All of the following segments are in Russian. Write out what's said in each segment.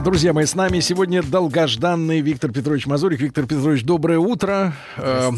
Друзья мои, с нами сегодня долгожданный Виктор Петрович Мазурик. Виктор Петрович, доброе утро. Э,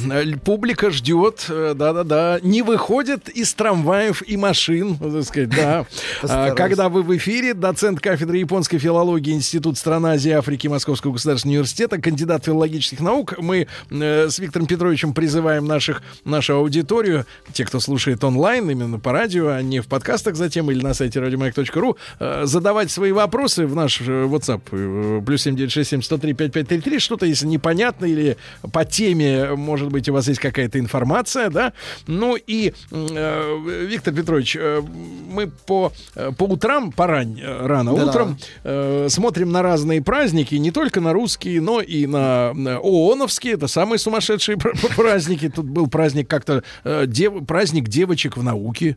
публика ждет, э, да-да-да, не выходит из трамваев и машин, так сказать, да. А, когда вы в эфире, доцент кафедры японской филологии Институт стран Азии и Африки Московского государственного университета, кандидат филологических наук. Мы э, с Виктором Петровичем призываем наших, нашу аудиторию, те, кто слушает онлайн, именно по радио, а не в подкастах затем или на сайте э, задавать свои вопросы в наш э, WhatsApp э, плюс 7967 103 5533, что-то если непонятно или по теме, может быть, у вас есть какая-то информация, да. Ну и, э, Виктор Петрович, э, мы по, э, по утрам, порань, э, рано Да-да. утром, э, смотрим на разные праздники, не только на русские, но и на, на ООНовские, это самые сумасшедшие пр- пр- праздники. Тут был праздник как-то, э, дев- праздник девочек в науке.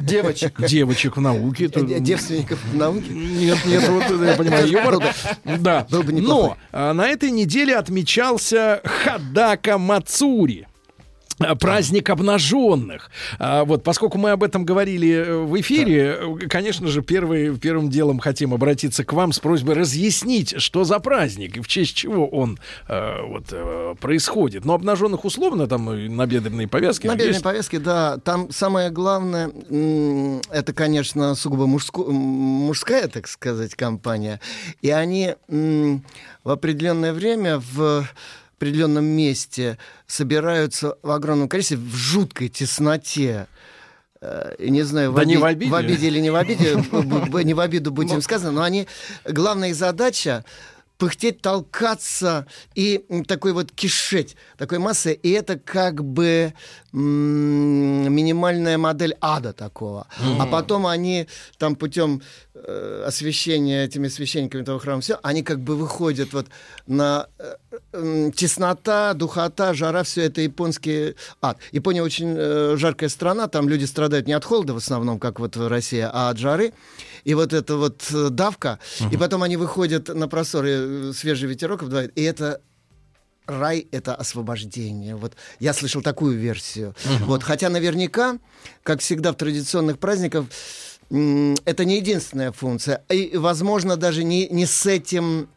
Девочек. Девочек в науке. Девственников в науке. нет, нет, вот я понимаю юмор. Да. Но а, на этой неделе отмечался Хадака Мацури. А, Праздник обнаженных. А, вот, поскольку мы об этом говорили э, в эфире, э, конечно же, первый, первым делом хотим обратиться к вам с просьбой разъяснить, что за праздник и в честь чего он э, вот, э, происходит. Но обнаженных условно, там и набедренные повязки. На есть. повестке, да, там самое главное, это, конечно, сугубо мужско- мужская, так сказать, компания. И они в определенное время в определенном месте собираются в огромном количестве, в жуткой тесноте. Э, Не знаю, Да не оби- в обиде. или не в обиде, не в обиду будет им сказано, но они, главная их задача пыхтеть, толкаться и такой вот кишеть, такой массы, и это как бы минимальная модель ада такого. А потом они там путем э, освещения этими священниками того храма, все, они как бы выходят вот на э, теснота, духота, жара, все это японский ад. Япония очень э, жаркая страна, там люди страдают не от холода в основном, как вот в России, а от жары. И вот эта вот э, давка, и потом они выходят на просторы, э, свежий ветерок обдувает, и это рай — это освобождение. Вот я слышал такую версию. Вот, хотя наверняка, как всегда в традиционных праздниках, это не единственная функция. И, возможно, даже не, не с этим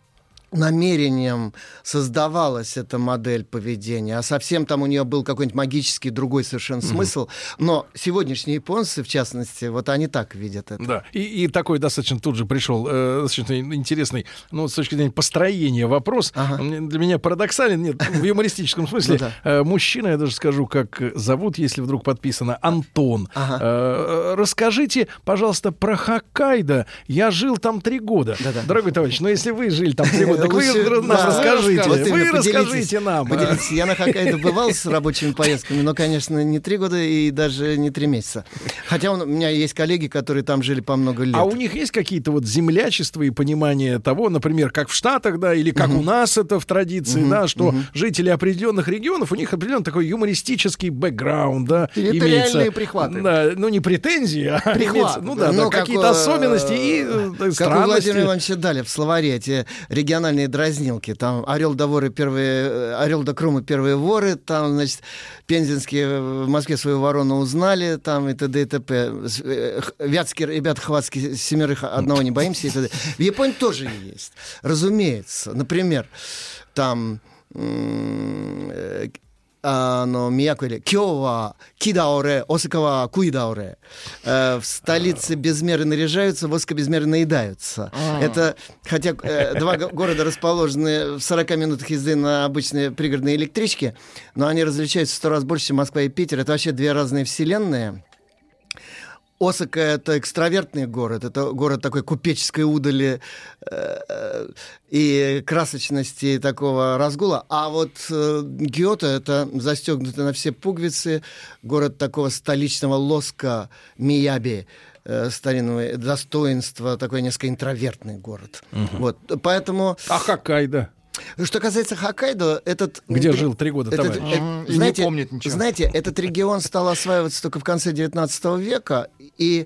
намерением создавалась эта модель поведения, а совсем там у нее был какой-нибудь магический другой совершенно смысл. Но сегодняшние японцы, в частности, вот они так видят это. Да, и, и такой достаточно тут же пришел э, достаточно интересный, ну, с точки зрения построения вопрос. Ага. Для меня парадоксален, нет, в юмористическом смысле. Ну да. Э, мужчина, я даже скажу, как зовут, если вдруг подписано, Антон. Ага. Э, расскажите, пожалуйста, про Хоккайдо. Я жил там три года. Да-да. Дорогой товарищ, но если вы жили там три года, так вы нам да, расскажите. вот Вы расскажите нам. Поделитесь. Я на Хоккайдо бывал с рабочими поездками, но, конечно, не три года и даже не три месяца. Хотя он- у меня есть коллеги, которые там жили по много лет. А у них есть какие-то вот землячества и понимание того, например, как в Штатах, да, или как у нас это в традиции, да, что жители определенных регионов, у них определенно такой юмористический бэкграунд, да, имеется. прихваты. Да, ну не претензии, а имеется, ну да, да, Ну, как какие-то особенности и э, Как у странности. Владимира Ивановича дали в словаре эти региональные дразнилки. Там Орел до воры первые, э, Орел до Крумы первые воры, там, значит, пензенские в Москве свою ворону узнали, там и т.д. и т.п. Э, Вятские ребята хватские, семерых одного не боимся и т.д. В Японии тоже есть. Разумеется. Например, там э, а, あの、Мияко или Кёва, Кидауре, Осакава, Куидауре. Э, в столице безмерно наряжаются, в Осака безмерно наедаются. А. Это, хотя э, два города расположены в 40 минутах езды на обычные пригородные электрички, но они различаются в сто раз больше, чем Москва и Питер. Это вообще две разные вселенные. Осака — это экстравертный город, это город такой купеческой удали э, э, и красочности такого разгула. А вот э, Гиото — это застегнутый на все пуговицы, город такого столичного лоска Мияби, э, старинного достоинства, такой несколько интровертный город. Вот, поэтому... А Хоккайдо? Что касается Хоккайдо, этот... Где жил три года этот, товарищ. э, И не знаете, помнит ничего. знаете, этот регион стал осваиваться только в конце 19 века, и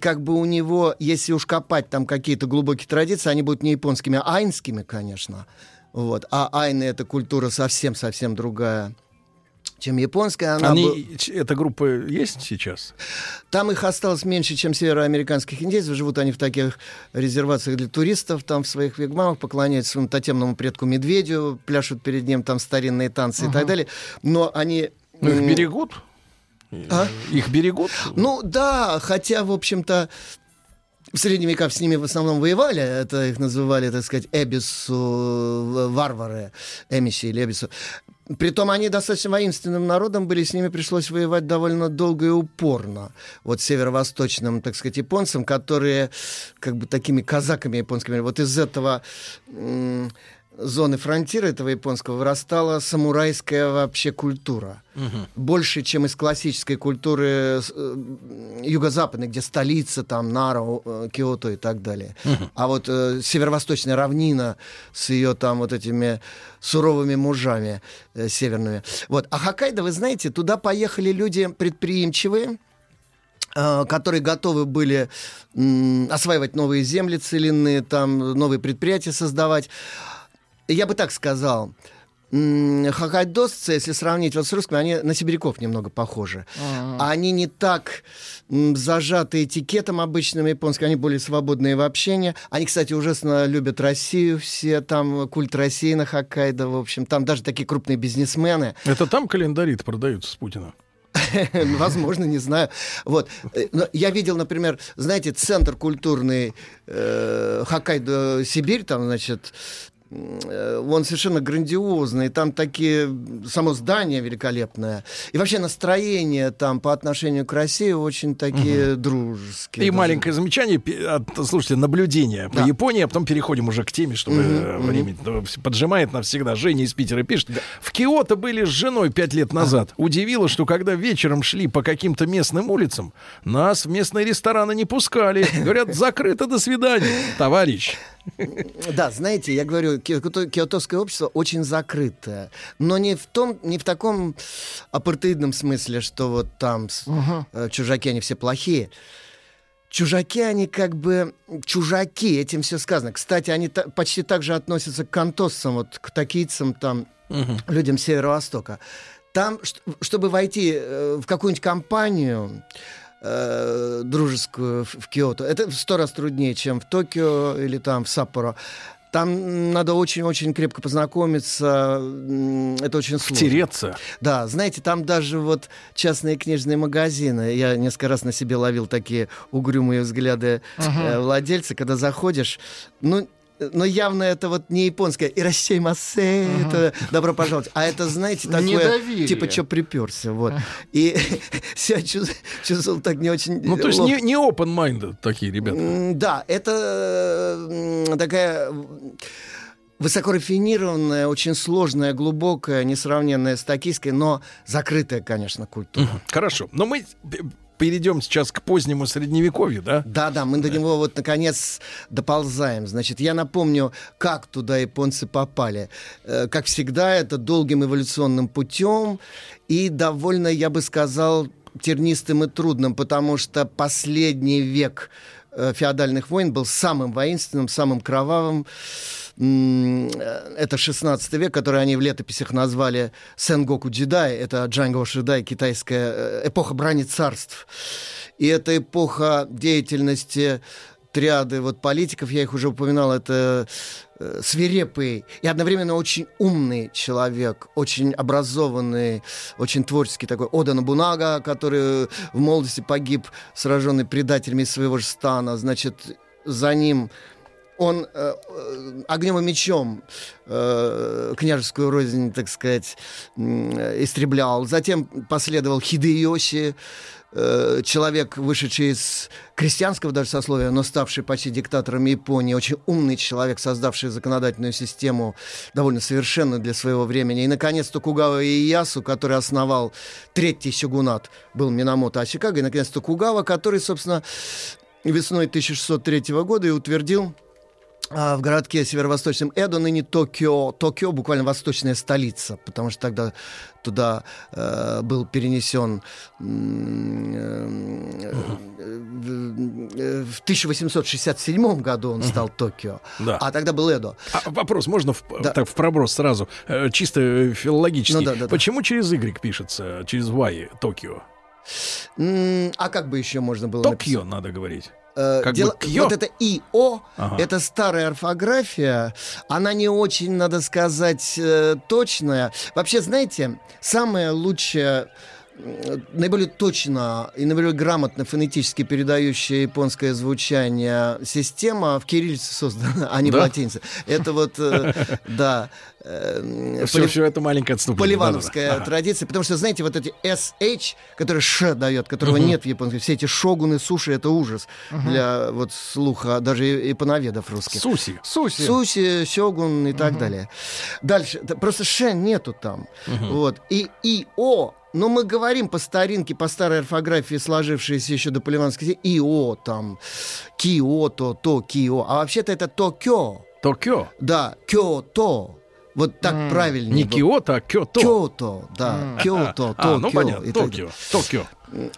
как бы у него, если уж копать там какие-то глубокие традиции, они будут не японскими, а айнскими, конечно. Вот. А айны — это культура совсем-совсем другая чем японская. Она Они, бы- ч- эта группа есть сейчас? Там их осталось меньше, чем североамериканских индейцев. Живут они в таких резервациях для туристов, там в своих вигмамах, поклоняются своему тотемному предку медведю, пляшут перед ним там старинные танцы и так далее. Но они... Ну, их берегут? А? Их берегут? Ну да, хотя, в общем-то, в средние века с ними в основном воевали. Это их называли, так сказать, эбису, в- варвары, эмиси или эбису. Притом они достаточно воинственным народом были, с ними пришлось воевать довольно долго и упорно. Вот северо-восточным, так сказать, японцам, которые как бы такими казаками японскими. Вот из этого зоны фронтира этого японского вырастала самурайская вообще культура. Больше, чем из классической культуры э, юго-западной, где столица, там, Нара, э, Киото и так далее. А вот э, северо-восточная равнина с ее там вот этими суровыми мужами э, северными. Вот. А Хоккайдо, вы знаете, туда поехали люди предприимчивые, э, которые готовы были осваивать новые земли целинные, там новые предприятия создавать. Я бы так сказал. м, Хоккайдосцы, если сравнить вот с русскими, они на сибиряков немного похожи. Они не так зажаты этикетом обычным японским, они более свободные в общении. Они, кстати, ужасно любят Россию все, там культ России на Хоккайдо, в общем. Там даже такие крупные бизнесмены. Это там календари продаются с Путина? Возможно, не знаю. Вот. Э, но Я видел, например, знаете, центр культурный э, Хоккайдо, Сибирь, там, значит, он совершенно грандиозный, там такие, само здание великолепное. И вообще настроение там по отношению к России очень такие дружеские. И даже. маленькое замечание, от, слушайте, наблюдение по Да. Японии, а потом переходим уже к теме, чтобы э, время э, поджимает навсегда. Женя из Питера пишет. В Киото были с женой пять лет назад. Удивило, что когда вечером шли по каким-то местным улицам, нас в местные рестораны не пускали. Говорят, закрыто, до свидания, товарищ. Да, знаете, я говорю, киото- киотовское общество очень закрытое, но не в том, не в таком апартеидном смысле, что вот там э, чужаки они все плохие. Чужаки, они как бы чужаки, этим все сказано. Кстати, они та- почти так же относятся к кантоссам, вот к такийцам, там, людям Северо-Востока. Там, чтобы войти э, в какую-нибудь компанию э, дружескую в, в Киото, это в сто раз труднее, чем в Токио или там в Саппоро. Там надо очень-очень крепко познакомиться, это очень сложно. Втереться. Да, знаете, там даже вот частные книжные магазины. Я несколько раз на себе ловил такие угрюмые взгляды э, владельца, когда заходишь. Ну, но явно это вот не японское «Иращей массе», это «добро пожаловать», а это, знаете, такое, Недоверие. типа «чё приперся», вот. И себя чувс- чувствовал так не очень Ну, то есть не, не open-minded такие ребята. Да, это такая высокорафинированная, очень сложная, глубокая, несравненная с токийской, но закрытая, конечно, культура. Хорошо. Но мы перейдем сейчас к позднему средневековью, да? Да, да, мы до него вот наконец доползаем. Значит, я напомню, как туда японцы попали. Э, Как всегда, это долгим эволюционным путем и довольно, я бы сказал, тернистым и трудным, потому что последний век феодальных войн был самым воинственным, самым кровавым. Э, Это 16 век, который они в летописях назвали Сенгоку Джедай. Это Джанго Шидай, китайская э, эпоха брани царств. И это эпоха деятельности триады вот политиков, я их уже упоминал, это э, свирепый и одновременно очень умный человек, очень образованный, очень творческий такой Ода Набунага, который в молодости погиб, сраженный предателями своего же стана, значит, за ним он э, э, огнем и мечом э, княжескую рознь, так сказать, э, истреблял. Затем последовал Хидеоси, э, человек, вышедший из крестьянского даже сословия, но ставший почти диктатором Японии, очень умный человек, создавший законодательную систему довольно совершенную для своего времени. И, наконец, Токугава Иясу, который основал третий сёгунат, был Минамото Асикага, и, наконец, Токугава, который, собственно, весной 1603 года и утвердил в городке северо-восточном Эдо, ныне Токио. Токио буквально восточная столица, потому что тогда туда э, был перенесен э, э, в 1867 году он стал Токио, Да. а тогда был Эдо. А, вопрос можно в, Да. так в проброс сразу, э, чисто э, филологический. Ну да, да, да. Почему через Y пишется, через Y Токио? А как бы еще можно было Токио надо говорить. Э, Как дело- бы кьё. вот это ИО, Ага. это старая орфография, она не очень, надо сказать, э, точная. Вообще, знаете, самое лучшее наиболее точно и наиболее грамотно фонетически передающая японское звучание система в кириллице создана, а не Да? в латинице. Это вот, э, да, э, Все, все это маленькое отступление. поливановская традиция, потому что, знаете, вот эти SH, которые Ш дает, которого нет в японском, все эти шогуны, суши, это ужас для вот слуха даже и, и пановедов русских. Суси. Суси. Суси, сёгун и так далее. Дальше. да, просто Ш нету там. Вот. И ИО, но мы говорим по старинке, по старой орфографии, сложившейся еще до поливанской, ИО там, Киото, То, Кио. А вообще-то это Токё. Токио. Да, Кёто. Вот так правильнее. Не было. Киото, а Кёто. Кёто, да, Кёто, А, Токио. ну понятно, Токио. Токио.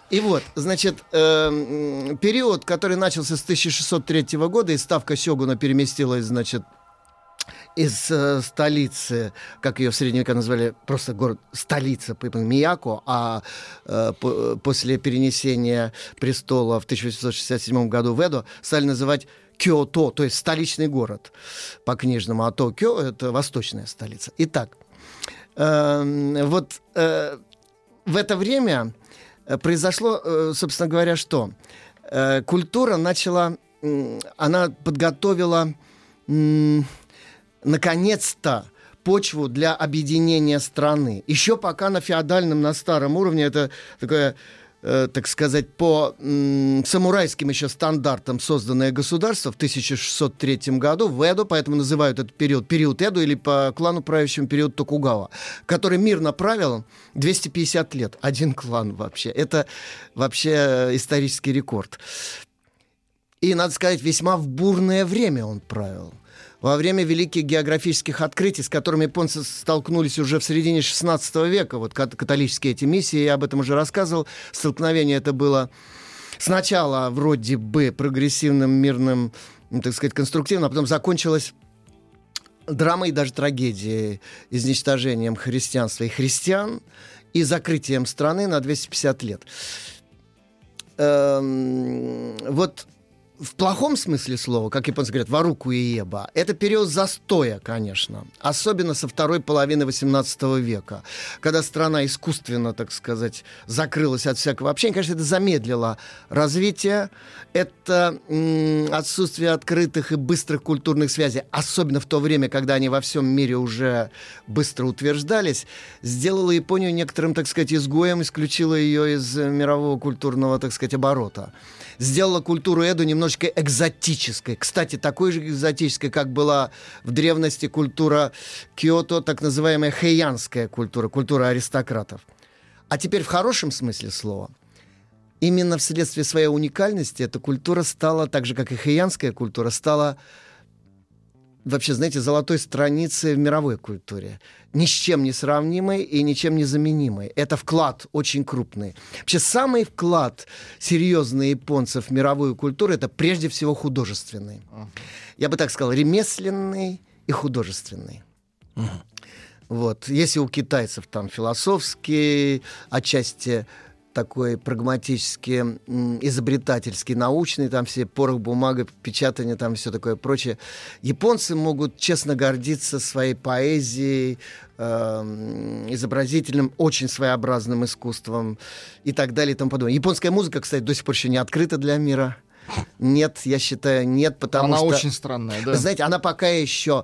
И вот, значит, э, период, который начался с 1603 года, и ставка Сёгуна переместилась, значит, из э, столицы, как ее в средние века назвали, просто город, столица по Мияко, а э, по- после перенесения престола в 1867 году в Эдо стали называть Кёто, то есть столичный город по-книжному, а Токио — это восточная столица. Итак, эм, вот э, в это время э, произошло, э, собственно говоря, что Э, культура начала, м, она подготовила, наконец-то, почву для объединения страны. Еще пока на феодальном, на старом уровне это такое э, так сказать, по м, самурайским еще стандартам созданное государство в 1603 году в Эдо, поэтому называют этот период период Эдо или по клану правящему период Токугава, который мирно правил 250 лет. Один клан вообще. Это вообще исторический рекорд. И, надо сказать, весьма в бурное время он правил. Во время великих географических открытий, с которыми японцы столкнулись уже в середине 16 века, вот кат- католические эти миссии, я об этом уже рассказывал, столкновение это было сначала вроде бы прогрессивным, мирным, ну, так сказать, конструктивным, а потом закончилось драмой и даже трагедией, изничтожением христианства и христиан и закрытием страны на 250 лет. Эм, вот в плохом смысле слова, как японцы говорят, варуку и еба, это период застоя, конечно. Особенно со второй половины 18 века, когда страна искусственно, так сказать, закрылась от всякого общения. Конечно, это замедлило развитие. Это отсутствие открытых и быстрых культурных связей, особенно в то время, когда они во всем мире уже быстро утверждались, сделало Японию некоторым, так сказать, изгоем, исключило ее из мирового культурного, так сказать, оборота сделала культуру Эду немножечко экзотической. Кстати, такой же экзотической, как была в древности культура Киото, так называемая хэйянская культура, культура аристократов. А теперь в хорошем смысле слова. Именно вследствие своей уникальности эта культура стала, так же как и хэйянская культура, стала вообще, знаете, золотой страницей в мировой культуре. Ни с чем не сравнимой и ничем не заменимой. Это вклад очень крупный. Вообще, самый вклад серьезный японцев в мировую культуру это прежде всего художественный. Я бы так сказал, ремесленный и художественный. Вот. Если у китайцев там философский, отчасти такой прагматический, м, изобретательский, научный, там все порох, бумага, печатание, там все такое прочее. Японцы могут честно гордиться своей поэзией, эм, изобразительным, очень своеобразным искусством и так далее и тому подобное. Японская музыка, кстати, до сих пор еще не открыта для мира. Нет, я считаю, нет, потому Она что... очень странная, да. Знаете, она пока еще...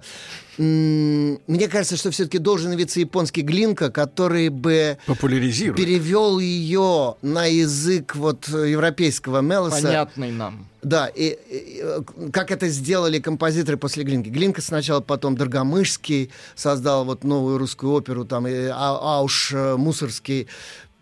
Мне кажется, что все-таки должен явиться японский глинка, который бы Популяризирует. перевел ее на язык вот европейского мелоса. Понятный нам. Да, и, и, э, как это сделали композиторы после Глинки. Глинка сначала, потом Доргомышский создал вот новую русскую оперу, там, и А- Ауш э, Мусорский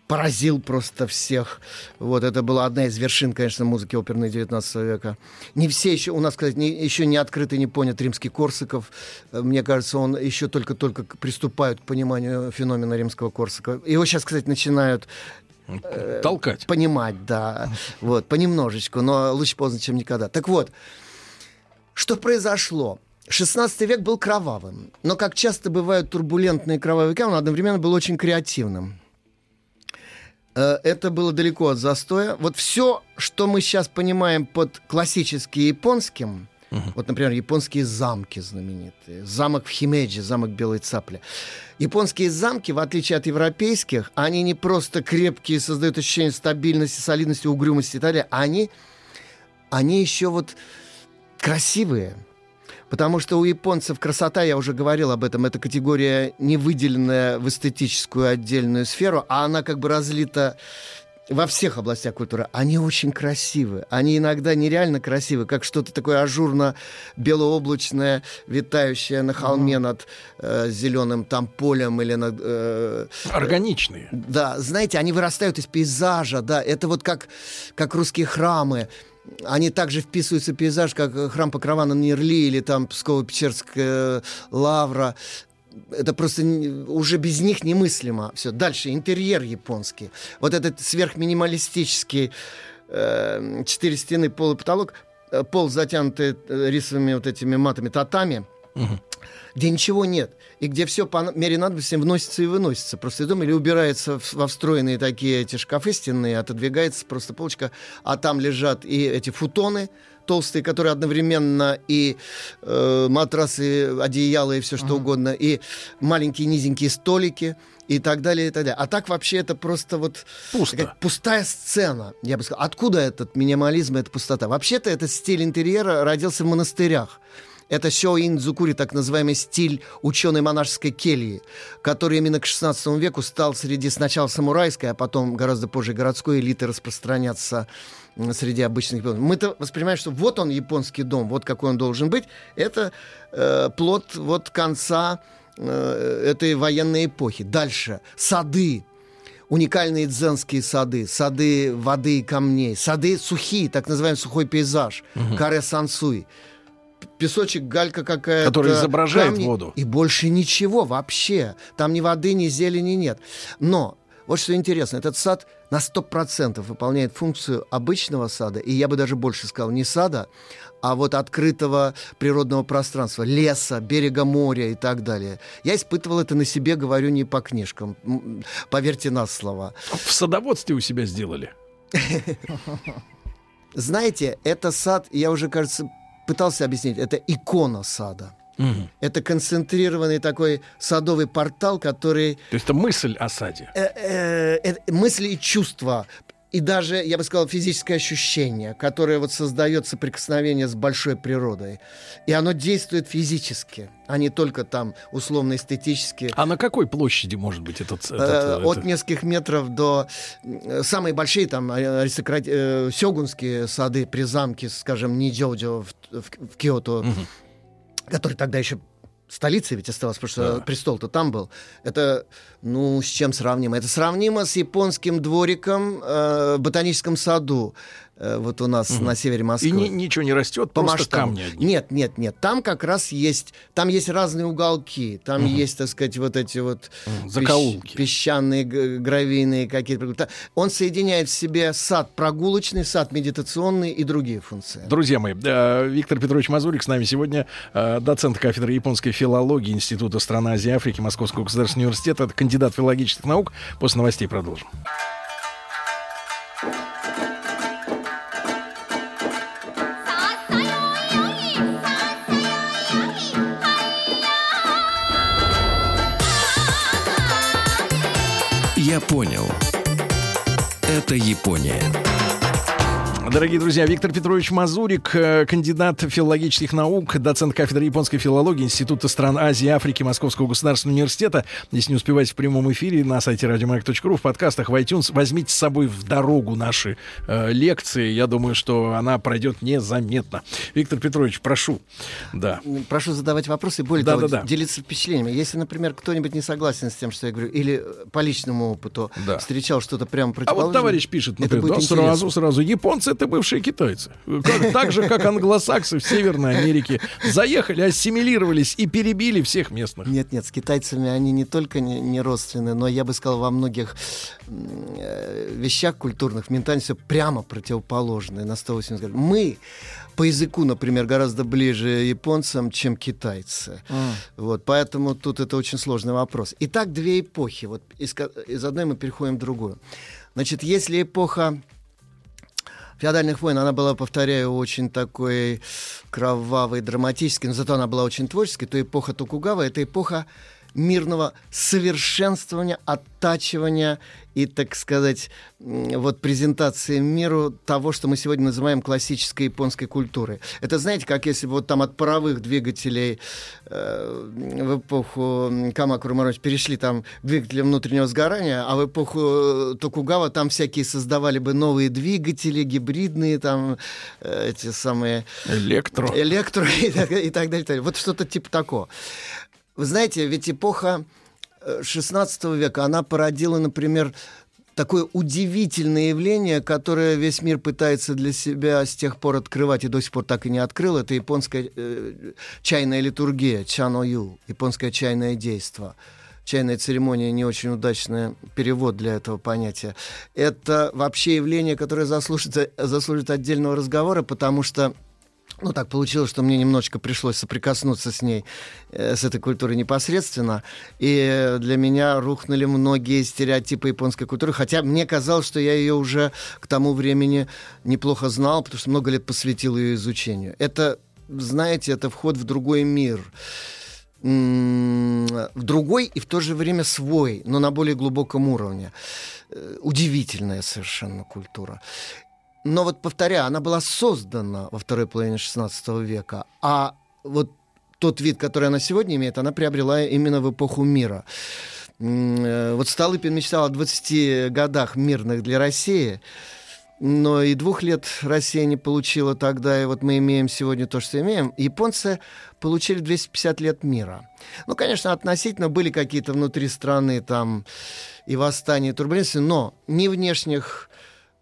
поразил просто всех. Вот, это была одна из вершин, конечно, музыки оперной 19 века. Не все еще, у нас, сказать, не, еще не открыт и не понят римский Корсаков. Э, мне кажется, он еще только-только приступает к пониманию феномена римского Корсакова. Его сейчас, кстати, начинают э, толкать. Понимать, да. Вот, понемножечку, но лучше поздно, чем никогда. Так вот, что произошло? 16 век был кровавым, но, как часто бывают турбулентные кровавые века, он одновременно был очень креативным. Э, это было далеко от застоя. Вот все, что мы сейчас понимаем под классическим японским, uh вот, например, японские замки знаменитые, замок в Химеджи, замок Белой Цапли. Японские замки, в отличие от европейских, они не просто крепкие, создают ощущение стабильности, солидности, угрюмости и так далее, они, они еще вот красивые. Потому что у японцев красота, я уже говорил об этом, это категория не выделенная в эстетическую отдельную сферу, а она как бы разлита во всех областях культуры, они очень красивы. Они иногда нереально красивы, как что-то такое ажурно-белооблачное, витающее на холме над э, зеленым там полем или над... Э, Органичные. Да, знаете, они вырастают из пейзажа, да, это вот как, как русские храмы они также вписываются в пейзаж, как храм Покрова на Нерли или там Псково-Печерская лавра. Это просто уже без них немыслимо. Все. Дальше интерьер японский. Вот этот сверхминималистический э, четыре стены, пол и потолок, э, пол затянутый э, рисовыми вот этими матами татами. Угу где ничего нет, и где все по мере надобности вносится и выносится. Просто из дома или убирается во встроенные такие эти шкафы стенные, отодвигается просто полочка, а там лежат и эти футоны, толстые, которые одновременно и э, матрасы, одеяла и все что uh-huh. угодно, и маленькие низенькие столики и так далее, и так далее. А так вообще это просто вот Пусто. пустая сцена, я бы сказал. Откуда этот минимализм, эта пустота? Вообще-то этот стиль интерьера родился в монастырях. Это сёин дзукури, так называемый стиль ученой монашеской кельи, который именно к XVI веку стал среди сначала самурайской, а потом гораздо позже городской элиты распространяться среди обычных японцев. Мы-то воспринимаем, что вот он японский дом, вот какой он должен быть. Это э, плод вот конца э, этой военной эпохи. Дальше сады, уникальные дзенские сады, сады воды и камней, сады сухие, так называемый сухой пейзаж, угу. каре сансуй песочек, галька какая-то. Который изображает камни, воду. И больше ничего вообще. Там ни воды, ни зелени нет. Но вот что интересно, этот сад на 100% выполняет функцию обычного сада, и я бы даже больше сказал, не сада, а вот открытого природного пространства, леса, берега моря и так далее. Я испытывал это на себе, говорю не по книжкам, поверьте на слово. В садоводстве у себя сделали? Знаете, это сад, я уже, кажется, пытался объяснить, это икона сада. Угу. Это концентрированный такой садовый портал, который... То есть это мысль о саде? Э, э, э, мысли и чувства и даже, я бы сказал, физическое ощущение, которое вот создает соприкосновение с большой природой. И оно действует физически, а не только там условно-эстетически. А на какой площади может быть этот... этот, э, От это... нескольких метров до... Самые большие там аристократ... э, сёгунские сады при замке, скажем, Нидзёдзё в, в, в Киото, угу. который тогда еще столицей ведь осталось, потому что да. престол-то там был. Это, ну, с чем сравнимо? Это сравнимо с японским двориком э, в ботаническом саду. Э, вот у нас угу. на севере Москвы. И ни, ничего не растет, По просто масштабу. камни одни. Нет, нет, нет. Там как раз есть, там есть разные уголки, там угу. есть, так сказать, вот эти вот закоулки, песч, песчаные, гравийные какие-то. Он соединяет в себе сад прогулочный, сад медитационный и другие функции. Друзья мои, э, Виктор Петрович Мазурик с нами сегодня, э, доцент кафедры японской филологии Института стран Азии и Африки Московского государственного университета, кандидат филологических наук. После новостей продолжим. Я понял. Это Япония. Дорогие друзья, Виктор Петрович Мазурик, э, кандидат филологических наук, доцент кафедры японской филологии Института стран Азии и Африки Московского государственного университета. Если не успеваете в прямом эфире на сайте радиомаяк.ру, в подкастах, в iTunes, возьмите с собой в дорогу наши э, лекции. Я думаю, что она пройдет незаметно. Виктор Петрович, прошу. Да. Прошу задавать вопросы, более Да, того, да, да. делиться впечатлениями. Если, например, кто-нибудь не согласен с тем, что я говорю, или э, по личному опыту Да. встречал что-то прямо А противоположное. вот товарищ пишет, например, да, интересно. сразу, сразу, японцы это бывшие китайцы. Как- так же, как англосаксы в Северной Америке. Заехали, ассимилировались и перебили всех местных. Нет, нет, с китайцами они не только не, не родственны, но я бы сказал, во многих э, вещах культурных ментальности прямо противоположные на 180 градусов. Мы по языку, например, гораздо ближе японцам, чем китайцы. Вот, поэтому тут это очень сложный вопрос. Итак, две эпохи. Вот из, из одной мы переходим в другую. Значит, если эпоха феодальных войн, она была, повторяю, очень такой кровавой, драматической, но зато она была очень творческой, то эпоха Токугава — это эпоха мирного совершенствования, оттачивания и, так сказать, вот презентации миру того, что мы сегодня называем классической японской культурой. Это, знаете, как если бы вот там от паровых двигателей э, в эпоху м, Камакура Мороч перешли там к двигателям внутреннего сгорания, а в эпоху э, Токугава там всякие создавали бы новые двигатели, гибридные там э, эти самые Электро. электро и так, и так далее. и так далее. Вот что-то типа такого. Вы знаете, ведь эпоха э, 16 века, она породила, например, такое удивительное явление, которое весь мир пытается для себя с тех пор открывать и до сих пор так и не открыл. Это японская э, чайная литургия, чаною, японское чайное действо. Чайная церемония не очень удачный перевод для этого понятия. Это вообще явление, которое заслужит, заслужит отдельного разговора, потому что ну, так получилось, что мне немножечко пришлось соприкоснуться с ней, э, с этой культурой непосредственно. И для меня рухнули многие стереотипы японской культуры. Хотя мне казалось, что я ее уже к тому времени неплохо знал, потому что много лет посвятил ее изучению. Это, знаете, это вход в другой мир. В другой и в то же время свой, но на более глубоком уровне. Э, Удивительная совершенно культура. Но вот повторяю, она была создана во второй половине XVI века, а вот тот вид, который она сегодня имеет, она приобрела именно в эпоху мира. Э, Вот Столыпин мечтал о 20 годах мирных для России, но и двух лет Россия не получила тогда, и вот мы имеем сегодня то, что имеем. Японцы получили 250 лет мира. Ну, конечно, относительно были какие-то внутри страны там и восстания, и турбуленции, но ни внешних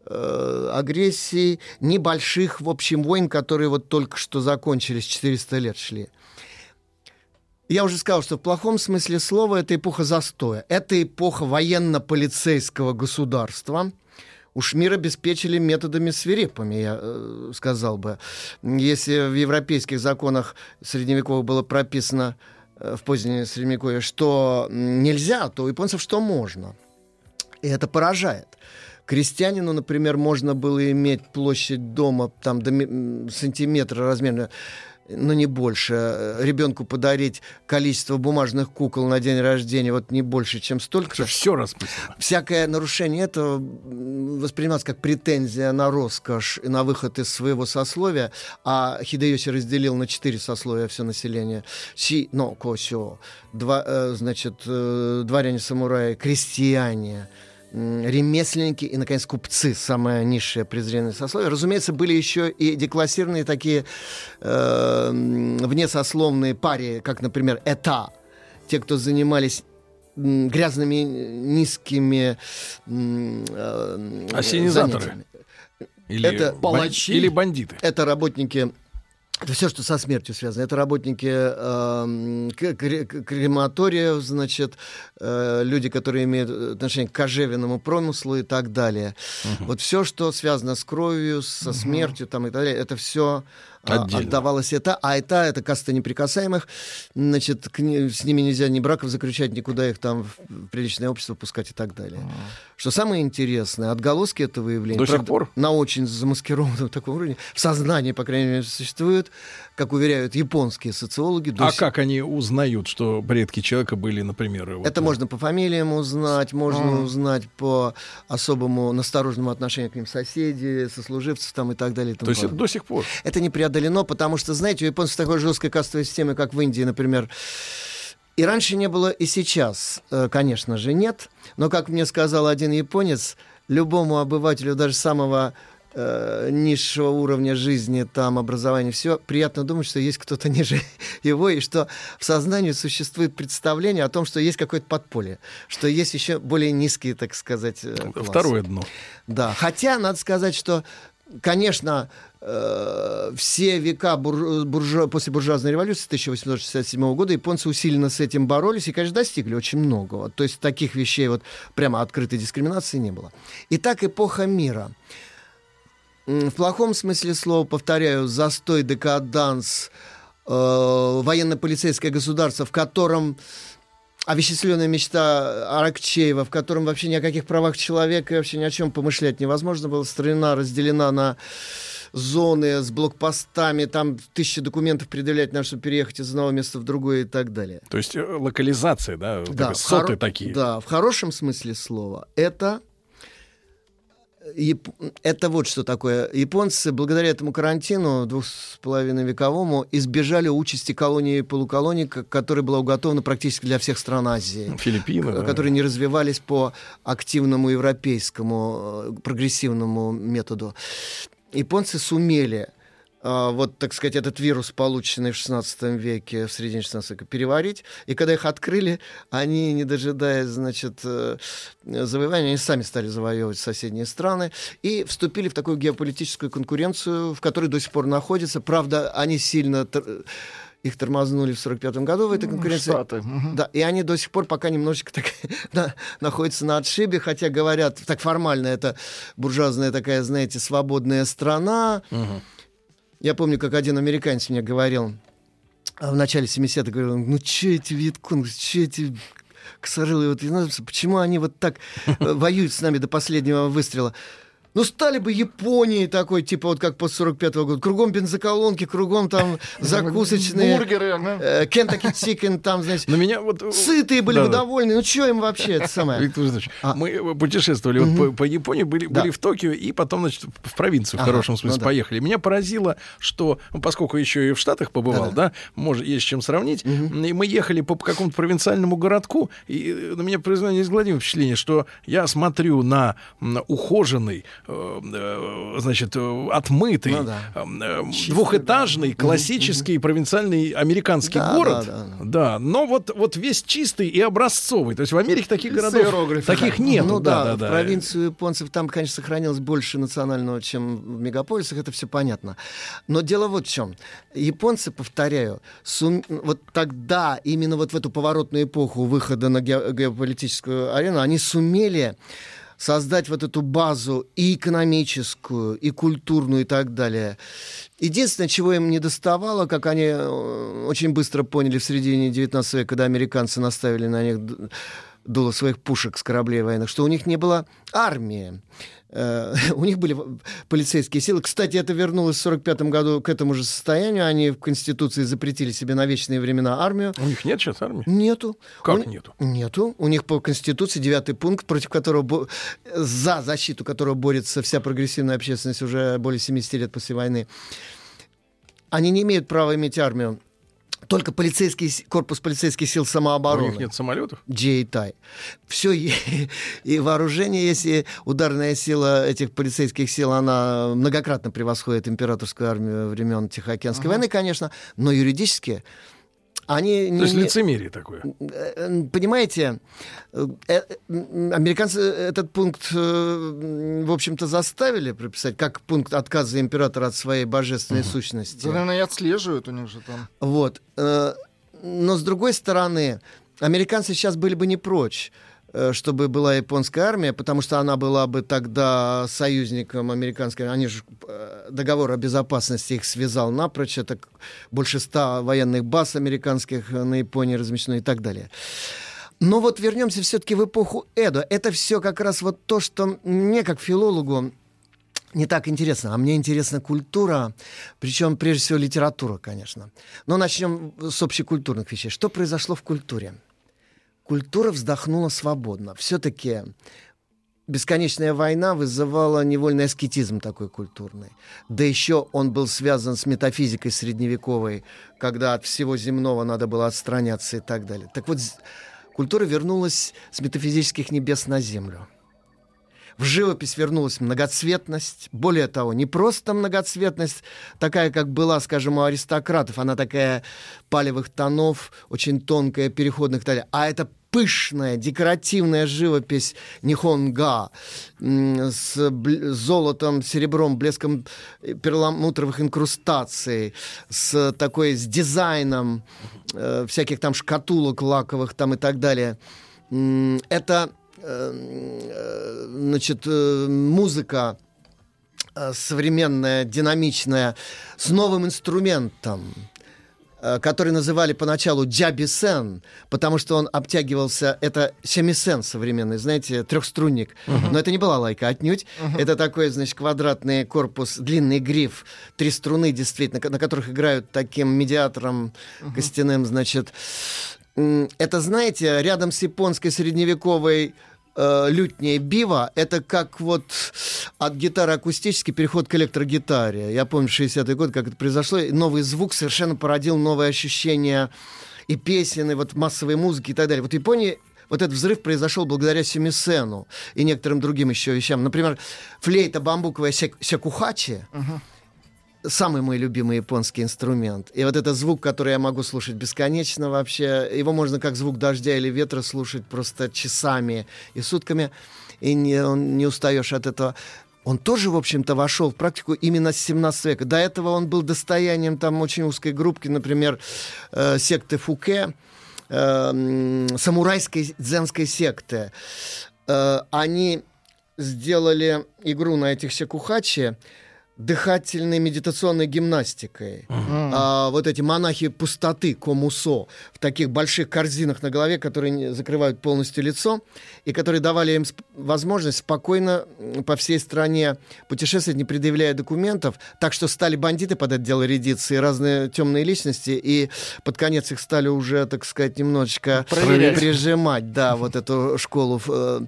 э, агрессий, небольших, в общем, войн, которые вот только что закончились, 400 лет шли. Я уже сказал, что в плохом смысле слова это эпоха застоя. Это эпоха военно-полицейского государства. Уж мир обеспечили методами свирепыми, я э, сказал бы. Если в европейских законах средневековых было прописано э, в позднее средневековье, что нельзя, то у японцев что можно. И это поражает. Крестьянину, например, можно было иметь площадь дома там до сантиметра размерно, но не больше. Ребенку подарить количество бумажных кукол на день рождения вот не больше, чем столько. Все расписано. Всякое нарушение этого воспринималось как претензия на роскошь и на выход из своего сословия, а Хидеоси разделил на четыре сословия все население. Си, но, косё, два, э, значит, э, дворяне-самураи, крестьяне, ремесленники и, наконец, купцы, самое низшее презренное сословие. Разумеется, были еще и деклассированные такие э, внесословные пари, как, например, эта, те, кто занимались грязными, низкими э, Ассенизаторы. Или, Это палачи. или бандиты. Это работники это все, что со смертью связано. Это работники эм, к- кре- к- крематориев, значит, э, люди, которые имеют отношение к кожевенному промыслу и так далее. Вот все, что связано с кровью, со смертью там, и так далее, это все Отдельно. отдавалось это, а это, это каста неприкасаемых, значит, к с ними нельзя ни браков заключать, никуда их там в приличное общество пускать и так далее. Что самое интересное, отголоски этого явления, До сих правда, пор? на очень замаскированном таком уровне, в сознании, по крайней мере, существуют, как уверяют японские социологи. до А сих- как они узнают, что предки человека были, например, вот, Это э, можно по фамилиям узнать, можно узнать по особому настороженному отношению к ним соседей, сослуживцев там и так далее. и То есть это до сих пор. Это не преодолено, потому что, знаете, у японцев такой жесткой кастовой системы, как в Индии, например, и раньше не было, и сейчас, э, конечно же, нет. Но, как мне сказал один японец, любому обывателю, даже самого э, низшего уровня жизни, там, образования, все, приятно думать, что есть кто-то ниже его, и что в сознании существует представление о том, что есть какое-то подполье, что есть еще более низкие, так сказать, э, классы. Второе дно. Да, хотя надо сказать, что, конечно, э, все века бур- буржуа- после буржуазной революции 1867 года японцы усиленно с этим боролись и, конечно, достигли очень многого. То есть таких вещей вот прямо открытой дискриминации не было. Итак, эпоха мира. В плохом смысле слова, повторяю, застой, декаданс, э, военно-полицейское государство, в котором овеществленная мечта Аракчеева, в котором вообще ни о каких правах человека и вообще ни о чем помышлять невозможно было, страна разделена на зоны с блокпостами, там тысячи документов предъявлять надо, чтобы переехать из одного места в другое и так далее. То есть э, локализация, да, Да, соты хоро- такие. Да, в хорошем смысле слова. Это Яп- Это вот что такое. Японцы благодаря этому карантину двух с половиной вековому избежали участи колонии и полуколонии, к- которая была уготована практически для всех стран Азии. Филиппины. да. которые не развивались по активному европейскому э, прогрессивному методу. Японцы сумели вот, так сказать, этот вирус, полученный в 16 веке, в середине 16 века, переварить. И когда их открыли, они, не дожидаясь, значит, э, завоевания, они сами стали завоевывать соседние страны и вступили в такую геополитическую конкуренцию, в которой до сих пор находятся. Правда, они сильно... их тормознули в 45 году в этой конкуренции. Штаты. Да, и они до сих пор пока немножечко так, на- находятся на отшибе, хотя говорят, так формально, это буржуазная такая, знаете, свободная страна. Я помню, как один американец мне говорил а, в начале 70-х, говорил, ну что эти вьетконг, что эти косорылые вот вьетнамцы, почему они вот так э, воюют с нами до последнего выстрела? Ну, стали бы Японией такой, типа вот как после 45 года. Кругом бензоколонки, кругом там закусочные. Бургеры, да? э, Kentucky Chicken, там, значит, Но меня вот... э, Сытые были бы довольны. Ну, что им вообще это самое? Виктор Владимирович, А. мы э, путешествовали по, по Японии, были, в Токио и потом, значит, в провинцию, в хорошем смысле, ну да. поехали. Меня поразило, что, ну, поскольку еще и в Штатах побывал, да, может, есть с чем сравнить, и мы ехали по какому-то провинциальному городку, и э, на меня произвело неизгладимое впечатление, что я смотрю на ухоженный, э, э, значит, э, отмытый, Ну да. э, э, двухэтажный, классический провинциальный американский Да, город, да, да. да, но вот, вот весь чистый и образцовый. То есть в Америке таких городов таких нет. ну да, да, в да. провинцию японцев там, конечно, сохранилось больше национального, чем в мегаполисах, это все понятно. Но дело вот в чем. Японцы, повторяю, сум- вот тогда, именно вот в эту поворотную эпоху выхода на ге- геополитическую арену, они сумели создать вот эту базу и экономическую, и культурную, и так далее. Единственное, чего им не доставало, как они э, очень быстро поняли в середине 19 века, когда американцы наставили на них дуло своих пушек с кораблей военных, что у них не было армии. Э, У них были полицейские силы. Кстати, это вернулось в 45 году к этому же состоянию. Они в Конституции запретили себе на вечные времена армию. У них нет сейчас армии? Нету. Как У- нету? Нету. У них по Конституции девятый пункт, против которого бо- за защиту которого борется вся прогрессивная общественность уже более 70 лет после войны. Они не имеют права иметь армию. Только полицейский корпус полицейских сил У самообороны. них нет самолетов? Джейтай. Все, и вооружение, если ударная сила этих полицейских сил, она многократно превосходит императорскую армию времен Тихоокеанской войны, конечно, но юридически они не... То есть не- лицемерие такое. Э, Понимаете, э, э, американцы этот пункт, э, в общем-то, заставили прописать как пункт отказа императора от своей божественной сущности. Да, наверное, и отслеживают у них же там. Вот. э, Но с другой стороны, американцы сейчас были бы не прочь чтобы была японская армия, потому что она была бы тогда союзником американской. Они же э, договор о безопасности их связал напрочь. Это больше ста военных баз американских на Японии размещено и так далее. Но вот вернемся все-таки в эпоху Эдо. Это все как раз вот то, что мне, как филологу, не так интересно, а мне интересна культура, причем прежде всего литература, конечно. Но начнем с общекультурных вещей. Что произошло в культуре? Культура вздохнула свободно. Все-таки бесконечная война вызывала невольный аскетизм такой культурный. Да еще он был связан с метафизикой средневековой, когда от всего земного надо было отстраняться и так далее. Так вот, культура вернулась с метафизических небес на землю. В живопись вернулась многоцветность. Более того, не просто многоцветность, такая, как была, скажем, у аристократов, она такая палевых тонов, очень тонкая, переходных, а это пышная, декоративная живопись Нихонга с золотом, серебром, блеском перламутровых инкрустаций, с такой, с дизайном э, всяких там шкатулок лаковых там и так далее. Это э, значит, э, музыка э, современная, динамичная, с новым инструментом, который называли поначалу джабисен, потому что он обтягивался, это семисен современный, знаете, трехструнник. Uh-huh. Но это не была лайка отнюдь. Uh-huh. Это такой, значит, квадратный корпус, длинный гриф, три струны, действительно, на которых играют таким медиатором uh-huh. костяным, значит. Это, знаете, рядом с японской средневековой э, лютнее бива, это как вот от гитары акустический переход к электрогитаре. Я помню 60-й год, как это произошло. Новый звук совершенно породил новые ощущения и песен, и вот массовой музыки и так далее. Вот в Японии вот этот взрыв произошел благодаря семисену и некоторым другим еще вещам. Например, флейта бамбуковая сякухачи. Uh-huh самый мой любимый японский инструмент. И вот этот звук, который я могу слушать бесконечно вообще, его можно как звук дождя или ветра слушать просто часами и сутками, и не, он, не устаешь от этого. Он тоже, в общем-то, вошел в практику именно с 17 века. До этого он был достоянием там очень узкой группки, например, э, секты Фуке, э, самурайской дзенской секты. Э, они сделали игру на этих секухачи, дыхательной медитационной гимнастикой. Uh-huh. А, вот эти монахи пустоты, комусо, в таких больших корзинах на голове, которые закрывают полностью лицо, и которые давали им возможность спокойно по всей стране путешествовать, не предъявляя документов. Так что стали бандиты под это дело рядиться, и разные темные личности, и под конец их стали уже, так сказать, немножечко Проверять. прижимать, да, вот эту школу э.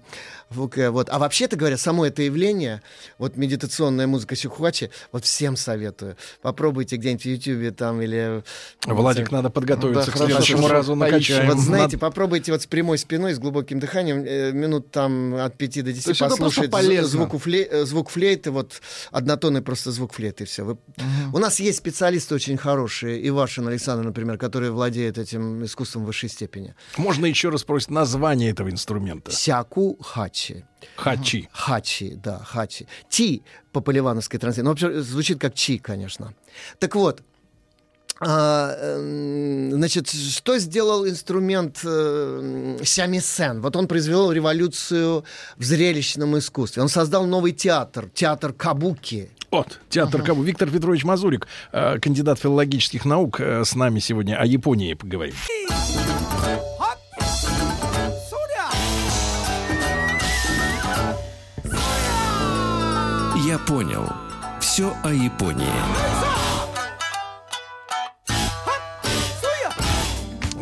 Вот. А вообще-то говоря, само это явление, вот медитационная музыка Сюхвачи, вот всем советую. Попробуйте где-нибудь в Ютьюбе там или... Владик, надо подготовиться да, к следующему разу накачаем. Вот знаете, попробуйте вот с прямой спиной, с глубоким дыханием, э, минут там от 5 до 10 послушать звук, флей, э, звук флейты, вот однотонный просто звук флейты, и все. Вы... У нас есть специалисты очень хорошие, Ивашин Александр, например, который владеет этим искусством в высшей степени. Можно еще раз спросить название этого инструмента? Сяку хач хачи. Хачи. Хачи, да, хачи. Ти по поливановской транслации. Ну, вообще звучит как чи, конечно. Так вот, а, эм, значит, что сделал инструмент э, Сямисен? Вот он произвел революцию в зрелищном искусстве. Он создал новый театр, театр Кабуки. Вот, театр ага. Кабу. Виктор Петрович Мазурик, э, кандидат филологических наук, э, с нами сегодня о Японии поговорим. Понял. Все о Японии.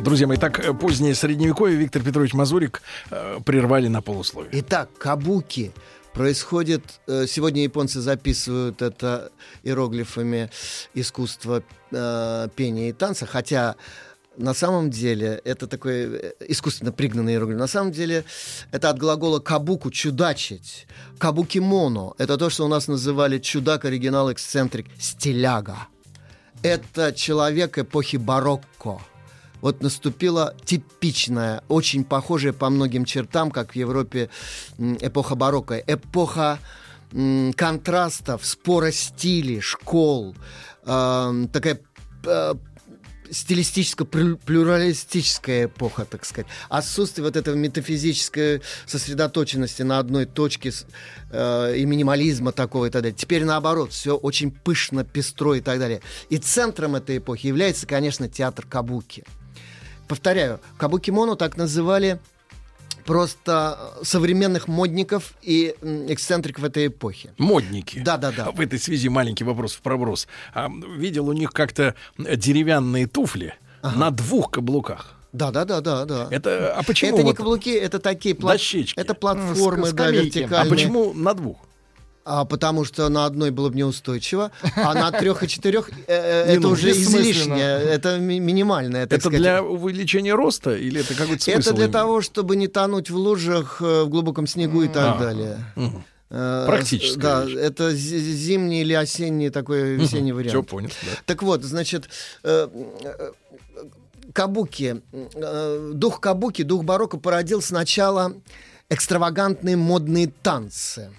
Друзья мои, так э, позднее средневековье Виктор Петрович Мазурик э, прервали на полусловие. Итак, кабуки происходит... Э, сегодня японцы записывают это иероглифами искусства э, пения и танца, хотя на самом деле это такой э, искусственно пригнанный иероглиф. На самом деле это от глагола кабуку чудачить. Кабукимоно это то, что у нас называли чудак, оригинал, эксцентрик, стиляга. Это человек эпохи барокко. Вот наступила типичная, очень похожая по многим чертам, как в Европе, эпоха барокко. Эпоха контрастов, спора стилей, школ, э, такая стилистическая, плю- плюралистическая эпоха, так сказать. Отсутствие вот этого метафизической сосредоточенности на одной точке э, и минимализма такого и так далее. Теперь наоборот, все очень пышно, пестро и так далее. И центром этой эпохи является, конечно, театр Кабуки. Повторяю, Кабуки-моно так называли просто э, современных модников и эксцентриков этой эпохи. Модники. Да-да-да. А В этой связи маленький вопрос в проброс. А, видел у них как-то деревянные туфли на двух каблуках. Да, да, да, да, да. Это, а почему Это не вот- каблуки, это такие пла- Дощечки. Это платформы, Ну, да, скамейки. А вертикальные. почему на двух? А потому что на одной было бы неустойчиво, а на трех и четырех э, э, это ну, уже излишнее, это ми- минимальное. Это для увеличения роста или это какой-то смысл? Это для того, чтобы не тонуть в лужах, э, в глубоком снегу и так А. далее. Мгм. Практическая Да, вещь. это зи- зимний или осенний такой весенний Все вариант. понял. да. Так вот, значит, кабуки, дух кабуки, дух барокко породил сначала экстравагантные модные танцы.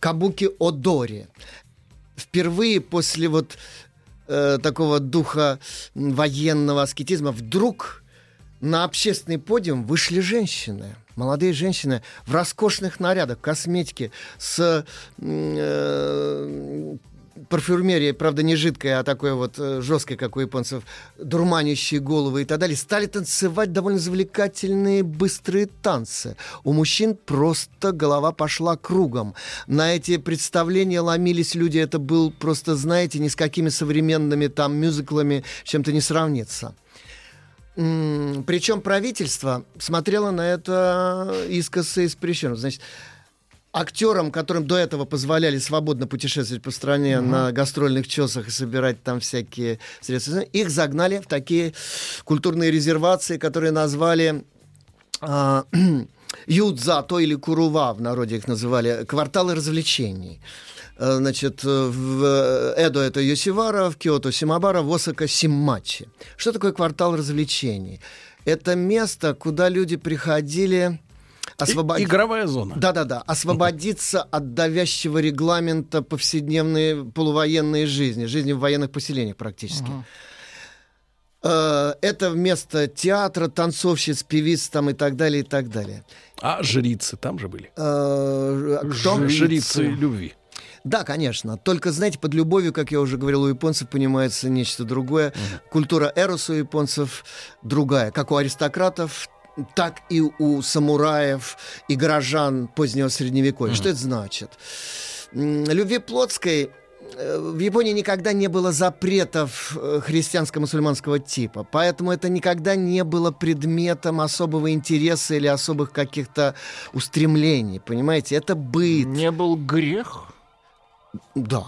Кабуки Одори. Впервые после вот э, такого духа военного аскетизма вдруг на общественный подиум вышли женщины. Молодые женщины в роскошных нарядах, косметике, с э, парфюмерией, правда, не жидкой, а такой вот э, жесткой, как у японцев, дурманящие головы и так далее, стали танцевать довольно завлекательные быстрые танцы. У мужчин просто голова пошла кругом. На эти представления ломились люди. Это был просто, знаете, ни с какими современными там мюзиклами чем-то не сравнится. Причем правительство смотрело на это искоса и с. Значит, актерам, которым до этого позволяли свободно путешествовать по стране на гастрольных чесах и собирать там всякие средства, их загнали в такие культурные резервации, которые назвали а, Юдзато или Курува, в народе их называли, кварталы развлечений. Э, Значит, э, в Эдо это Йосивара, в Киото Симабара, в Осака Симмачи. Что такое квартал развлечений? Это место, куда люди приходили И- освободить... Игровая зона. Да-да-да, освободиться от давящего регламента повседневной полувоенной жизни, жизни в военных поселениях практически. Э, Это место театра, танцовщиц, певиц там и так далее, и так далее. А жрицы там же были? Э, Кто? Жрицы любви. Да, конечно. Только, знаете, под любовью, как я уже говорил, у японцев понимается нечто другое. Культура эроса у японцев другая. Как у аристократов, так и у самураев и горожан позднего средневековья. Что это значит? Любви плотской э, в Японии никогда не было запретов э, христианско-мусульманского типа, поэтому это никогда не было предметом особого интереса или особых каких-то устремлений, понимаете? Это быт. Не был грех? Да.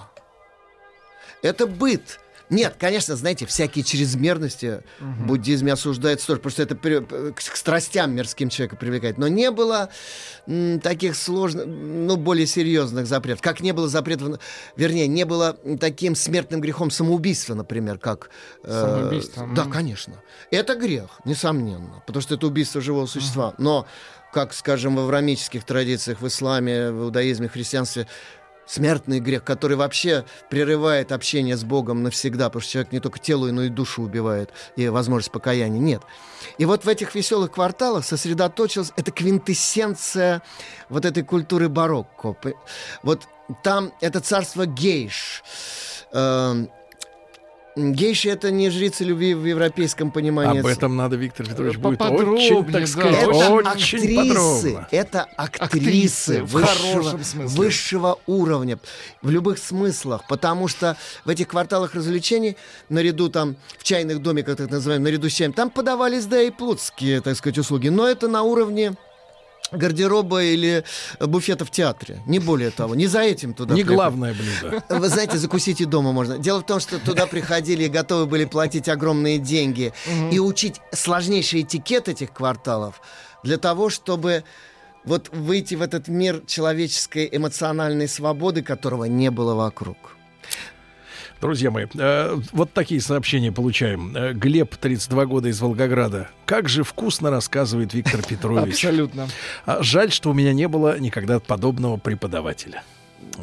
Это быт. Нет, конечно, знаете, всякие чрезмерности в буддизме осуждается тоже, потому что это при- к, к страстям мирским человека привлекает. Но не было м, таких сложных, ну, более серьезных запретов. Как не было запретов, вернее, не было таким смертным грехом самоубийства, например, как... э, Самоубийство, Да, конечно. Это грех, несомненно, потому что это убийство живого существа. Но, как, скажем, в аврамических традициях, в исламе, в иудаизме, в христианстве, смертный грех, который вообще прерывает общение с Богом навсегда, потому что человек не только тело, но и душу убивает, и возможность покаяния нет. И вот в этих веселых кварталах сосредоточилась эта квинтэссенция вот этой культуры барокко. Вот там это царство гейш. Эм, Гейши это не жрицы любви в европейском понимании. Об этом надо, Виктор Петрович, будет Поподробнее, очень, так сказать, Это очень актрисы, подробно. это актрисы, Актрисы, в высшего, высшего уровня в любых смыслах, потому что в этих кварталах развлечений наряду там в чайных домиках, так называемых, наряду с чаем, там подавались да и плотские, так сказать, услуги, но это на уровне гардероба или буфета в театре, не более того, не за этим туда. Не приходят. главное блюдо. Вы знаете, закусить и дома можно. Дело в том, что туда приходили и готовы были платить огромные деньги и учить сложнейший этикет этих кварталов для того, чтобы вот выйти в этот мир человеческой эмоциональной свободы, которого не было вокруг. Друзья мои, э, вот такие сообщения получаем. Э, Глеб, 32 года из Волгограда. Как же вкусно рассказывает Виктор Петрович. Абсолютно. А Жаль, что у меня не было никогда подобного преподавателя.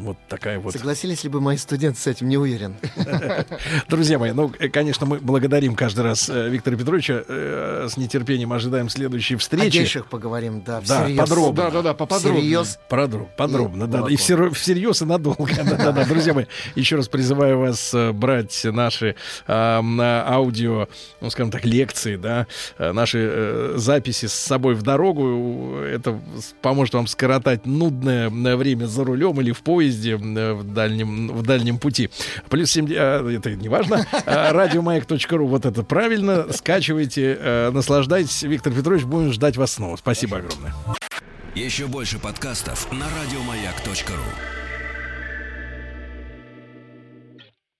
Вот такая вот. Согласились ли бы мои студенты с этим, не уверен. Друзья мои, ну, э, конечно, мы благодарим каждый раз э, Виктора Петровича. Э, с нетерпением ожидаем следующей О встречи. гейшах поговорим, да, Да, всерьез. подробно. Да, да, да, поподробнее. Всерьез. Подробно, подробно, И да, да, и всерьез и надолго. Да, да, да. Друзья мои, еще раз призываю вас брать наши а, на аудио, ну, скажем так, лекции, да, наши э, записи с собой в дорогу. Это поможет вам скоротать нудное время за рулем или в поезде э, в дальнем, в дальнем пути. Плюс 7, а, это не важно. А, Радиомаяк.ру, вот это правильно. Скачивайте, э, наслаждайтесь. Виктор Петрович, будем ждать вас снова. Спасибо огромное. Еще больше подкастов на радиомаяк.ру.